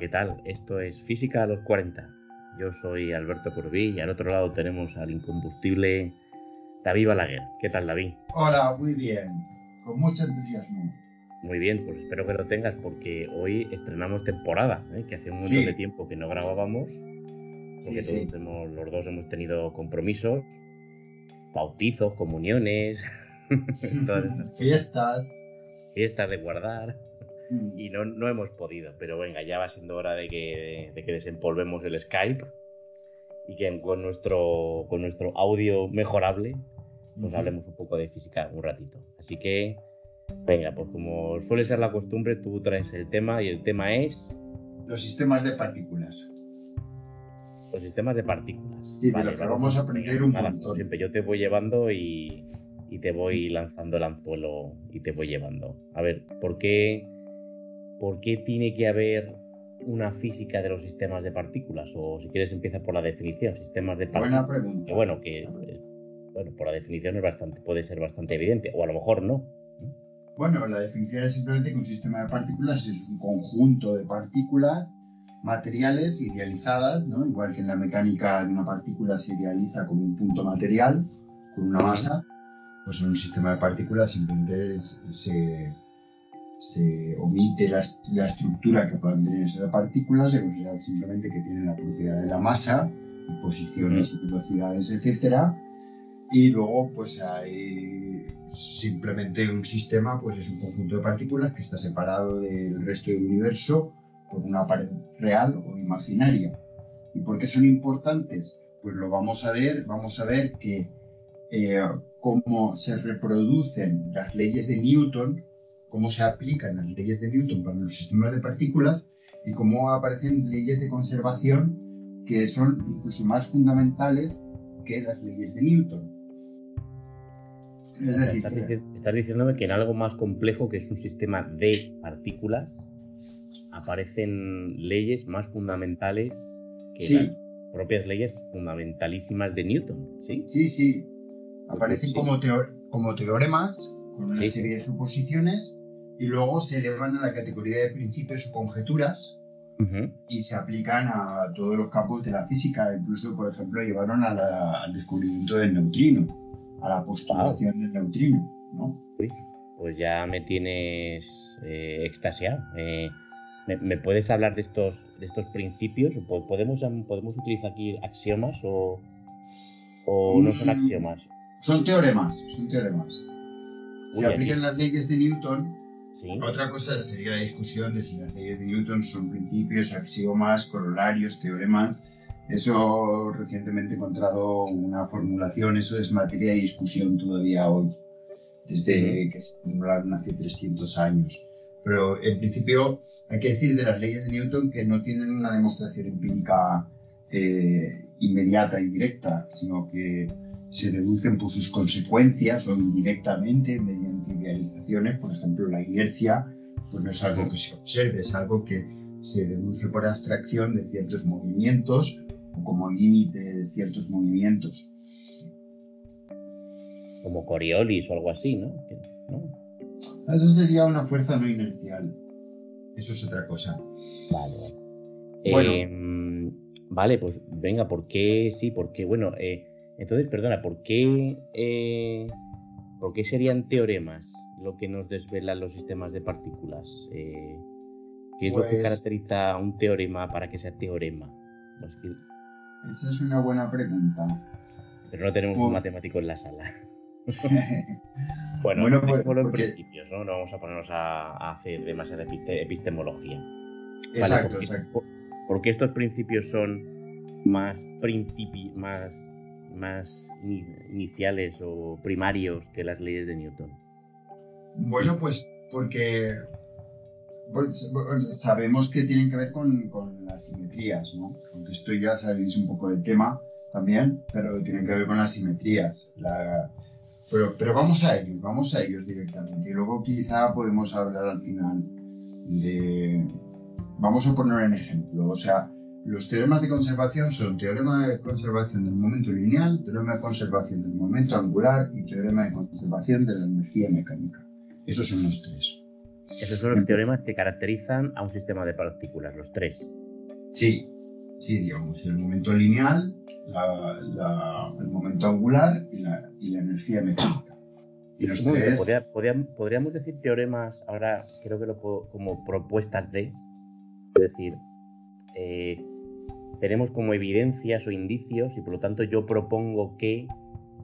¿qué tal? Esto es Física a los 40. Yo soy Alberto Corbí y al otro lado tenemos al incombustible David Balaguer. ¿Qué tal, David? Hola, muy bien. Con mucho entusiasmo. Muy bien, pues espero que lo tengas porque hoy estrenamos temporada, ¿eh? que hace un montón de tiempo que no grabábamos, porque todos los dos hemos tenido compromisos, bautizos, comuniones, todas fiestas. Fiestas de guardar. Mm. y no, no hemos podido. Pero venga, ya va siendo hora de que, de, que desempolvemos el Skype y que con nuestro, con nuestro audio mejorable nos hablemos un poco de física un ratito. Así que, venga, pues como suele ser la costumbre, tú traes el tema y el tema es... Los sistemas de partículas. Los sistemas de partículas. Sí, pero vamos a aprender un montón. Siempre yo te voy llevando y, y te voy lanzando el anzuelo y te voy llevando. A ver, ¿por qué ¿por qué tiene que haber una física de los sistemas de partículas? O si quieres empieza por la definición, sistemas de partículas. Buena pregunta. bueno, que bueno, por la definición es bastante, puede ser bastante evidente, o a lo mejor no. Bueno, la definición es simplemente que un sistema de partículas es un conjunto de partículas materiales idealizadas, ¿no? Igual que en la mecánica de una partícula se idealiza como un punto material, con una masa, pues en un sistema de partículas simplemente se se omite la, estructura que pueden tener esas partículas, se considera simplemente que tienen la propiedad de la masa, posiciones y velocidades, etc. Y luego, pues hay simplemente un sistema, pues es un conjunto de partículas que está separado del resto del universo por una pared real o imaginaria. ¿Y por qué son importantes? Pues lo vamos a ver, vamos a ver que eh, cómo se reproducen las leyes de Newton cómo se aplican las leyes de Newton para los sistemas de partículas y cómo aparecen leyes de conservación que son incluso más fundamentales que las leyes de Newton. Es decir, estás, diciéndome que en algo más complejo que es un sistema de partículas aparecen leyes más fundamentales que las propias leyes fundamentalísimas de Newton, ¿sí? Sí, sí. Aparecen Como, como teoremas con una serie de suposiciones y luego se elevan a la categoría de principios o conjeturas y se aplican a todos los campos de la física. Incluso, por ejemplo, llevaron al descubrimiento del neutrino, a la postulación del neutrino. ¿no? pues ya me tienes eh, extasiado. Eh, ¿me, puedes hablar de estos, de estos principios? ¿Podemos, ¿Podemos utilizar aquí axiomas o, o no son mm, axiomas? Son teoremas, son teoremas. Se aplican las leyes de Newton otra cosa sería la discusión de si las leyes de Newton son principios, axiomas, corolarios, teoremas. Eso recientemente he encontrado una formulación, eso es materia de discusión todavía hoy, desde que se formularon hace 300 años. Pero en principio hay que decir de las leyes de Newton que no tienen una demostración empírica eh, inmediata y directa, sino que se deducen por sus consecuencias o indirectamente mediante idealizaciones, por ejemplo la inercia, pues no es algo que se observe, es algo que se deduce por abstracción de ciertos movimientos o como límite de ciertos movimientos. Como Coriolis o algo así, ¿no? Eso sería una fuerza no inercial. Eso es otra cosa. Vale, vale. Bueno. Em, vale, pues venga, ¿por qué? Sí, porque, bueno, eh, entonces, perdona, ¿por qué, eh, ¿por qué serían teoremas lo que nos desvelan los sistemas de partículas? Eh, ¿Qué es lo que pues caracteriza un teorema para que sea teorema? Esa es una buena pregunta. Pero no tenemos un matemático en la sala. bueno, bueno pues, en principios, ¿no? No vamos a ponernos a, hacer demasiada epistemología. Exacto, exacto. Porque estos principios son más, principi más más iniciales o primarios que las leyes de Newton? Bueno, pues porque sabemos que tienen que ver con, las simetrías, ¿no? Aunque esto ya sabéis un poco del tema también, pero tienen que ver con las simetrías. pero, pero vamos a ellos, vamos a ellos directamente. Y luego quizá podemos hablar al final de... Vamos a poner un ejemplo. O sea, los teoremas de conservación son teorema de conservación del momento lineal, teorema de conservación del momento angular y teorema de conservación de la energía mecánica. Esos son los tres. Esos son los teoremas que caracterizan a un sistema de partículas, los tres. Sí, sí, digamos, el momento lineal, el momento angular y la, energía mecánica. Y los podríamos decir teoremas, ahora creo que lo puedo, como propuestas de, es decir, eh, tenemos como evidencias o indicios y por lo tanto yo propongo que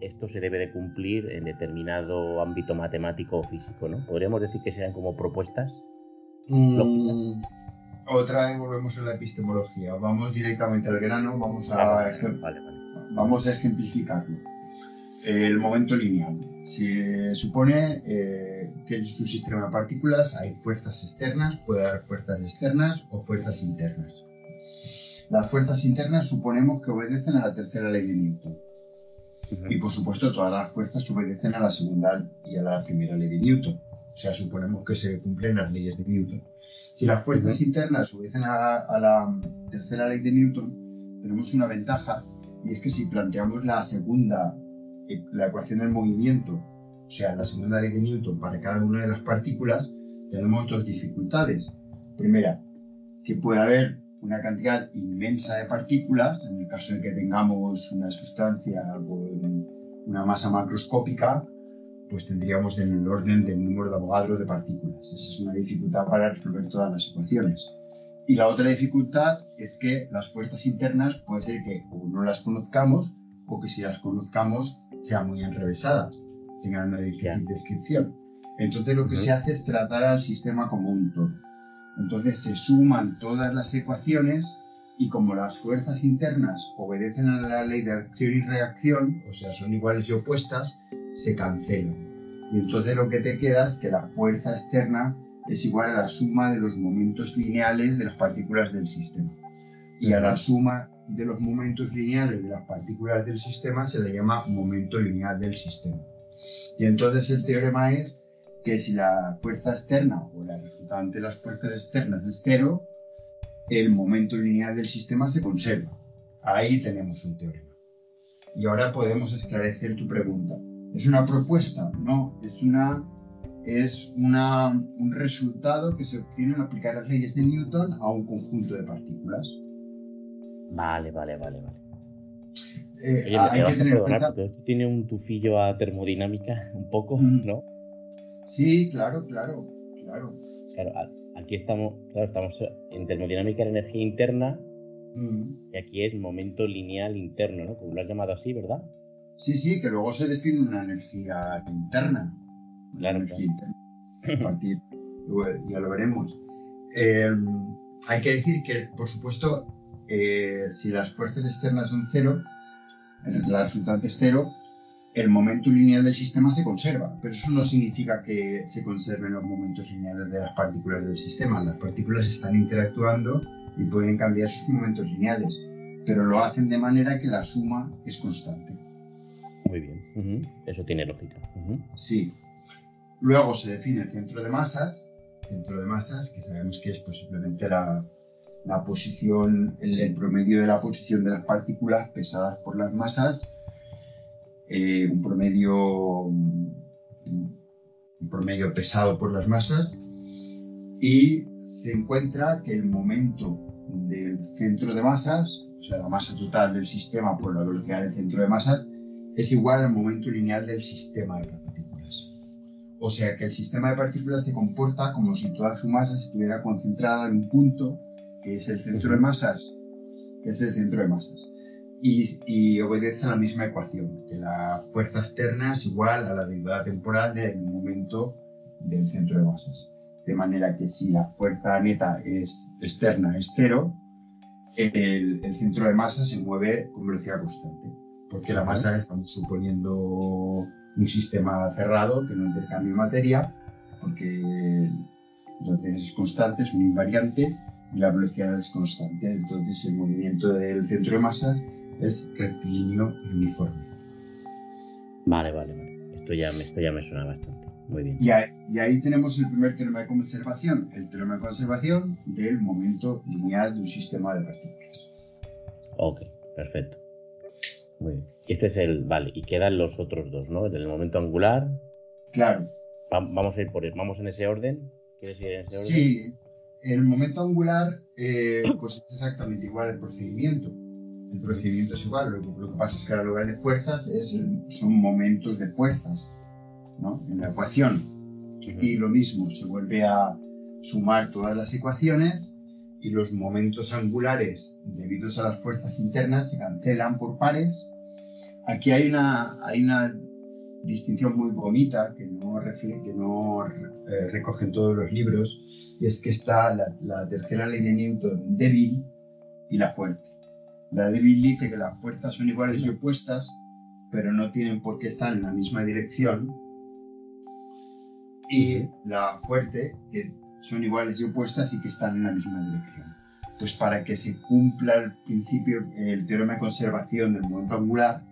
esto se debe de cumplir en determinado ámbito matemático o físico, ¿no? ¿Podríamos decir que sean como propuestas? Mm, otra vez volvemos a la epistemología. Vamos directamente al grano, vamos a, Vamos a ejemplificarlo. El momento lineal. Si supone eh, que su sistema de partículas hay fuerzas externas, puede haber fuerzas externas o fuerzas internas. Las fuerzas internas suponemos que obedecen a la tercera ley de Newton. Y por supuesto todas las fuerzas obedecen a la segunda y a la primera ley de Newton. O sea, suponemos que se cumplen las leyes de Newton. Si las fuerzas internas obedecen a, la tercera ley de Newton, tenemos una ventaja y es que si planteamos la segunda, eh, la ecuación del movimiento, o sea, la segunda ley de Newton para cada una de las partículas, tenemos dos dificultades. Primera, que puede haber una cantidad inmensa de partículas, en el caso de que tengamos una sustancia con una masa macroscópica, pues tendríamos en el orden del número de Avogadro de partículas. Esa es una dificultad para resolver todas las ecuaciones. Y la otra dificultad es que las fuerzas internas puede ser que no las conozcamos o que si las conozcamos sean muy enrevesadas, tengan una difícil descripción. Entonces lo que se hace es tratar al sistema como un todo. Entonces se suman todas las ecuaciones y como las fuerzas internas obedecen a la ley de acción y reacción, o sea, son iguales y opuestas, se cancelan. Y entonces lo que te queda es que la fuerza externa es igual a la suma de los momentos lineales de las partículas del sistema. Y a la suma de los momentos lineales de las partículas del sistema se le llama momento lineal del sistema. Y entonces el teorema es que si la fuerza externa o la resultante de las fuerzas externas es cero, el momento lineal del sistema se conserva. Ahí tenemos un teorema. Y ahora podemos esclarecer tu pregunta. ¿Es una propuesta? No, es una es una, un resultado que se obtiene al aplicar las leyes de Newton a un conjunto de partículas. Vale, vale, vale, vale. Eh, hay que tener cuenta... esto tiene un tufillo a termodinámica, un poco, mm. ¿no? Sí, claro, claro, claro. Claro, aquí estamos, claro, estamos en termodinámica de energía interna mm. y aquí es momento lineal interno, ¿no? Como lo has llamado así, ¿verdad? Sí, sí, que luego se define una energía interna. La energía interna. A partir, ya lo veremos. Em, hay que decir que, por supuesto, eh, si las fuerzas externas son cero, la resultante es cero, el momento lineal del sistema se conserva, pero eso no significa que se conserven los momentos lineales de las partículas del sistema. Las partículas están interactuando y pueden cambiar sus momentos lineales, pero lo hacen de manera que la suma es constante. Muy bien, eso tiene lógica. Sí. Luego se define el centro de masas, centro de masas, que sabemos que es posiblemente la, la posición, el promedio de la posición de las partículas pesadas por las masas eh, un promedio un promedio pesado por las masas y se encuentra que el momento del centro de masas, o sea, la masa total del sistema por la velocidad del centro de masas, es igual al momento lineal del sistema de partículas. O sea que el sistema de partículas se comporta como si toda su masa estuviera concentrada en un punto, que es el centro de masas, que es el centro de masas y, obedece a la misma ecuación, que la fuerza externa es igual a la derivada temporal del momento del centro de masas. De manera que si la fuerza neta es externa es cero, el, centro de masa se mueve con velocidad constante, porque la masa estamos suponiendo un sistema cerrado que no intercambia materia, porque entonces es constante, es un invariante y la velocidad es constante. Entonces el movimiento del centro de masas es rectilíneo y uniforme. Vale, vale, vale. Esto ya, esto ya me suena bastante. Muy bien. Y ahí, tenemos el primer teorema de conservación, el teorema de conservación del momento lineal de un sistema de partículas. Ok, perfecto. Muy bien. Y este es el, vale, y quedan los otros dos, ¿no? El del momento angular. Claro. vamos a ir por, vamos en ese orden. ¿Quieres ir en ese orden? Sí, el momento angular, eh, pues es exactamente igual el procedimiento. El procedimiento es igual, lo, que pasa es que ahora lugar de fuerzas es, son momentos de fuerzas, ¿no? En la ecuación. Y lo mismo, se vuelve a sumar todas las ecuaciones y los momentos angulares debidos a las fuerzas internas se cancelan por pares. Aquí hay una, hay una distinción muy bonita que no, que no eh, recogen todos los libros, y es que está la, tercera ley de Newton débil y la fuerte. La débil dice que las fuerzas son iguales y opuestas, pero no tienen por qué estar en la misma dirección. Y la fuerte, que son iguales y opuestas y que están en la misma dirección. Pues para que se cumpla el principio, el teorema de conservación del momento angular,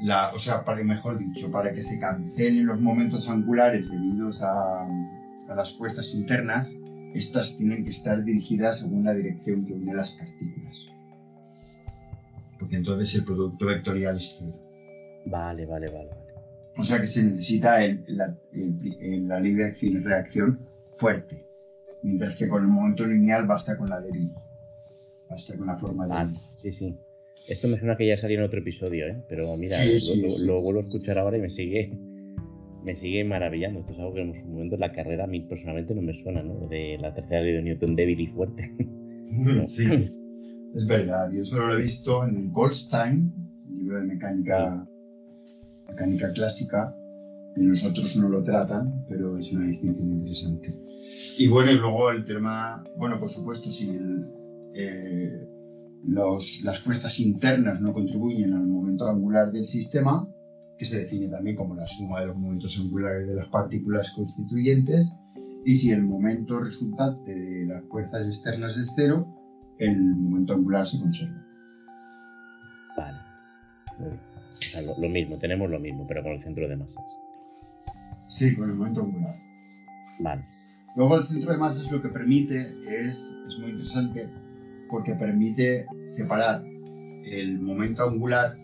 la, o sea, para mejor dicho, para que se cancelen los momentos angulares debidos a, a las fuerzas internas, estas tienen que estar dirigidas según la dirección que une las partículas. Porque entonces el producto vectorial es cero. Vale, vale, vale. O sea que se necesita el, la, la ley de acción y reacción fuerte, mientras que con el momento lineal basta con la débil. Basta con la forma de. Ah, sí, sí. Esto me suena que ya salió en otro episodio, ¿eh? Pero mira, lo, vuelvo a escuchar ahora y me sigue me sigue maravillando. Esto es algo que en su momento en la carrera a mí personalmente no me suena, ¿no? De la tercera ley de Newton débil y fuerte. Sí, es verdad. Yo solo lo he visto en el Goldstein, libro de mecánica, clásica, y los otros no lo tratan, pero es una distinción interesante. Y bueno, y luego el tema, bueno, por supuesto, si el, eh, las fuerzas internas no contribuyen al momento angular del sistema, que se define también como la suma de los momentos angulares de las partículas constituyentes, y si el momento resultante de las fuerzas externas es cero, el momento angular se conserva. Vale. lo, mismo, tenemos lo mismo, pero con el centro de masas. Sí, con el momento angular. Vale. Luego el centro de masas lo que permite es, es muy interesante, porque permite separar el momento angular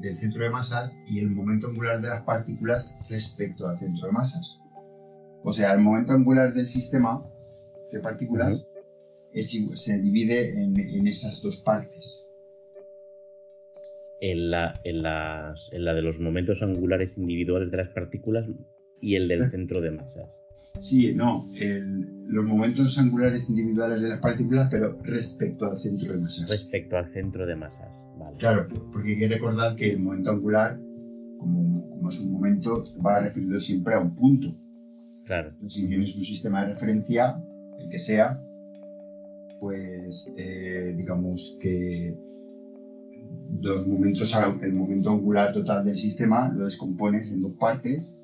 del centro de masas y el momento angular de las partículas respecto al centro de masas. O sea, el momento angular del sistema de partículas se divide en, esas dos partes. En la, en, las, en la de los momentos angulares individuales de las partículas y el del eh. centro de masas. Sí, no, los momentos angulares individuales de las partículas, pero respecto al centro de masas. Respecto al centro de masas, vale. Claro, porque hay que recordar que el momento angular, como, es un momento, va referido siempre a un punto. Claro. si tienes un sistema de referencia, el que sea, pues eh, digamos que los momentos, el momento angular total del sistema lo descompones en dos partes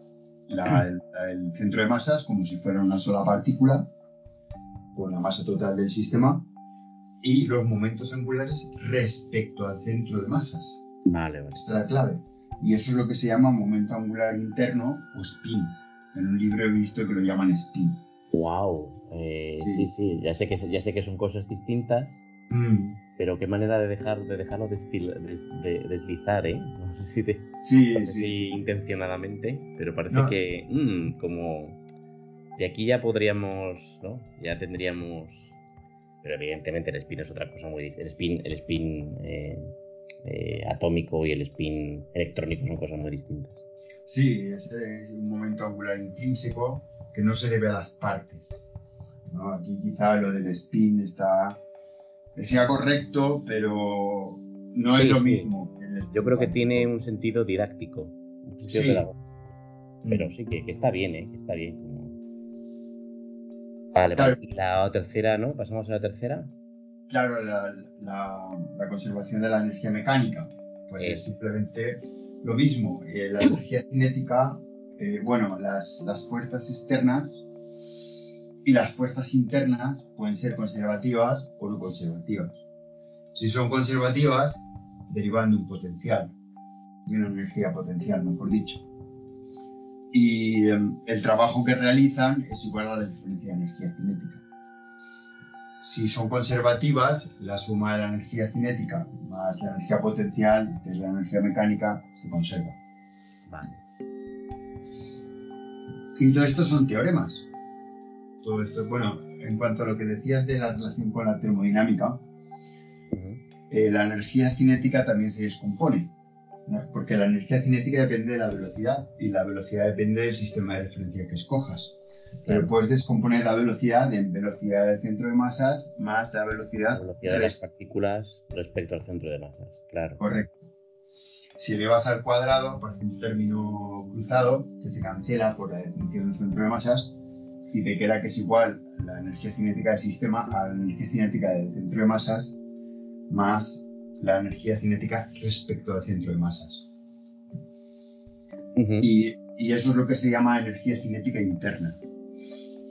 el, centro de masas como si fuera una sola partícula con la masa total del sistema y los momentos angulares respecto al centro de masas. Vale, vale. Esta es la clave. Y eso es lo que se llama momento angular interno o spin. En un libro he visto que lo llaman spin. Wow. Eh, sí. sí. ya sé que ya sé que son cosas distintas. Mm pero qué manera de dejar de dejarlo deslizar, ¿eh? No sé si, te, sí, intencionadamente, pero parece que mm, como de aquí ya podríamos, ¿no? Ya tendríamos, pero evidentemente el spin es otra cosa muy distinta. El spin, el spin eh, eh, atómico y el spin electrónico son cosas muy distintas. Sí, es un momento angular intrínseco que no se debe a las partes. Aquí quizá lo del spin está decía correcto, pero no es lo mismo. Yo creo que tiene un sentido didáctico, Pero sí que, está bien, ¿eh? Que está bien. Vale, la tercera, ¿no? Pasamos a la tercera. Claro, la, la, conservación de la energía mecánica. Pues simplemente lo mismo. Eh, la energía cinética, eh, bueno, las, las fuerzas externas y las fuerzas internas pueden ser conservativas o no conservativas. Si son conservativas, derivan de un potencial, de una energía potencial, mejor dicho. Y em, el trabajo que realizan es igual a la diferencia de energía cinética. Si son conservativas, la suma de la energía cinética más la energía potencial, que es la energía mecánica, se conserva. Vale. Y todo esto son teoremas todo esto. Bueno, en cuanto a lo que decías de la relación con la termodinámica, eh, la energía cinética también se descompone, porque la energía cinética depende de la velocidad y la velocidad depende del sistema de referencia que escojas. Pero puedes descomponer la velocidad en velocidad del centro de masas más la velocidad, de las partículas respecto al centro de masas. Claro. Correcto. Si le vas al cuadrado, aparece un término cruzado que se cancela por la definición del centro de masas y te queda que es igual la energía cinética del sistema a la energía cinética del centro de masas más la energía cinética respecto al centro de masas. y, y, eso es lo que se llama energía cinética interna.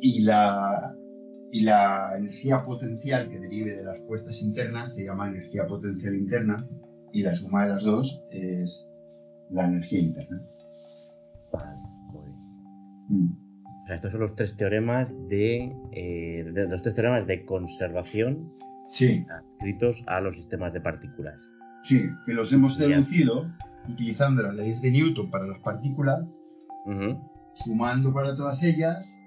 Y la, y la energía potencial que derive de las fuerzas internas se llama energía potencial interna y la suma de las dos es la energía interna. Vale, mm. O sea, estos son los tres teoremas de, eh, los tres teoremas de conservación sí. adscritos a los sistemas de partículas. Sí, que los hemos deducido utilizando las leyes de Newton para las partículas, sumando para todas ellas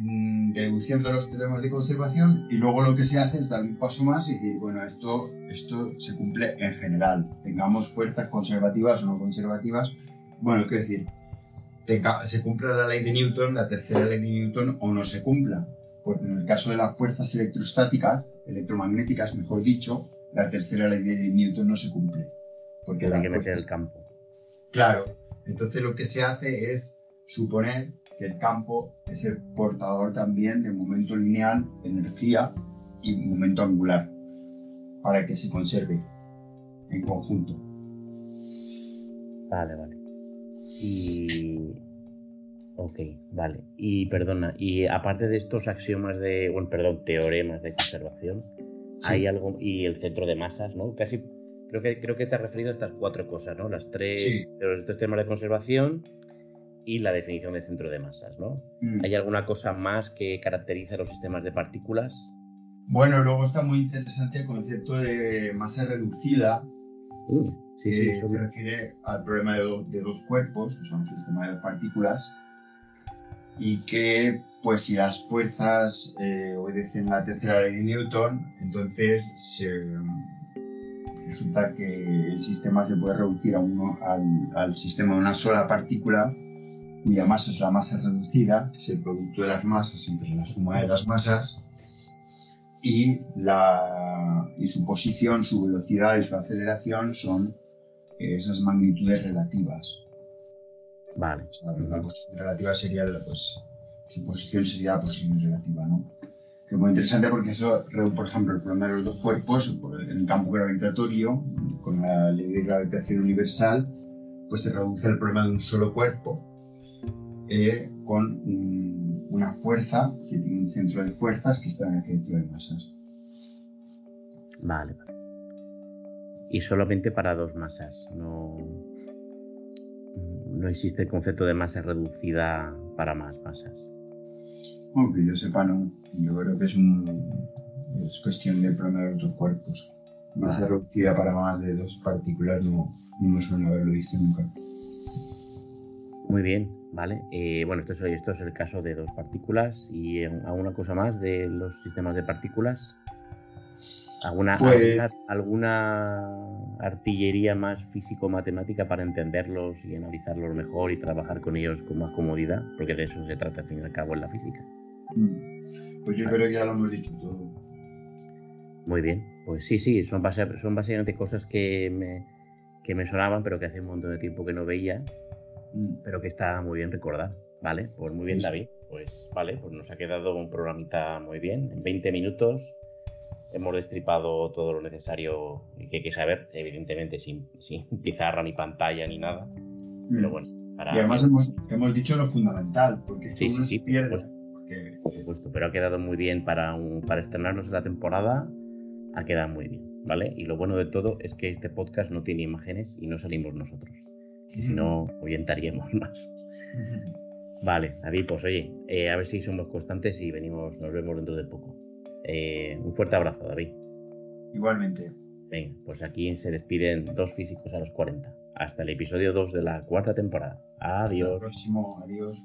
Mm, reduciendo los teoremas de conservación y luego lo que se hace es dar un paso más y decir, bueno, esto, esto se cumple en general, tengamos fuerzas conservativas o no conservativas. Bueno, es decir, se cumpla la ley de Newton, la tercera ley de Newton o no se cumpla. Porque en el caso de las fuerzas electrostáticas, electromagnéticas, mejor dicho, la tercera ley de Newton no se cumple. Porque hay que meter el campo. Claro. Entonces lo que se hace es suponer que el campo es el portador también de momento lineal, energía y momento angular, para que se conserve en conjunto. Vale, vale. Y. Ok, vale. Y perdona, y aparte de estos axiomas de. Bueno, perdón, teoremas de conservación, hay algo. Y el centro de masas, ¿no? Casi. Creo que, creo que te has referido a estas cuatro cosas, ¿no? Las tres, los tres temas de conservación, y la definición de centro de masas, ¿no? Mm. ¿Hay alguna cosa más que caracteriza los sistemas de partículas? Bueno, luego está muy interesante el concepto de masa reducida, mm, que se refiere al problema de, dos cuerpos, o sea, un sistema de partículas, y que, pues, si las fuerzas eh, obedecen la tercera ley de Newton, entonces resulta que el sistema se puede reducir a uno, al, al sistema de una sola partícula cuya masa es la masa reducida, que es el producto de las masas entre la suma de las masas, y, la, y su posición, su velocidad y su aceleración son esas magnitudes relativas. Vale. la posición relativa sería, pues, su posición sería la posición relativa, ¿no? Que es muy interesante porque eso, por ejemplo, el problema de los dos cuerpos, en el campo gravitatorio, con la ley de gravitación universal, pues se reduce el problema de un solo cuerpo, eh, con una fuerza que tiene un centro de fuerzas que está en el centro de masas. Vale, Y solamente para dos masas, no, no existe el concepto de masa reducida para más masas. Aunque yo sepa, no. Yo creo que es, un, es cuestión de de otros cuerpos. Masa reducida para más de dos partículas no, no suena haberlo visto nunca. Muy bien, ¿vale? Eh, bueno, esto es, esto es el caso de dos partículas y eh, alguna cosa más de los sistemas de partículas. ¿Alguna, pues alguna, artillería más físico-matemática para entenderlos y analizarlos mejor y trabajar con ellos con más comodidad? Porque de eso se trata al fin y al cabo en la física. Mm. Pues yo creo que ya lo hemos dicho todo. Muy bien, pues sí, sí, son, son básicamente cosas que me, que me sonaban, pero que hace un montón de tiempo que no veía Mm, pero que está muy bien recordar. Vale, pues muy bien, David. Pues vale, pues nos ha quedado un programita muy bien. En 20 minutos hemos destripado todo lo necesario que hay que saber, evidentemente sin, sin pizarra ni pantalla ni nada. Pero mm. bueno, Y además hemos, hemos, dicho lo fundamental, porque sí, sí, sí, Por supuesto, pero ha quedado muy bien para, un, para estrenarnos en la temporada. Ha quedado muy bien, ¿vale? Y lo bueno de todo es que este podcast no tiene imágenes y no salimos nosotros que si no ahuyentaríamos más. Vale, David, pues oye, eh, a ver si somos constantes y venimos, nos vemos dentro de poco. Eh, un fuerte abrazo, David. Igualmente. Venga, pues aquí se despiden dos físicos a los 40. Hasta el episodio 2 de la cuarta temporada. Adiós. Hasta el próximo, adiós.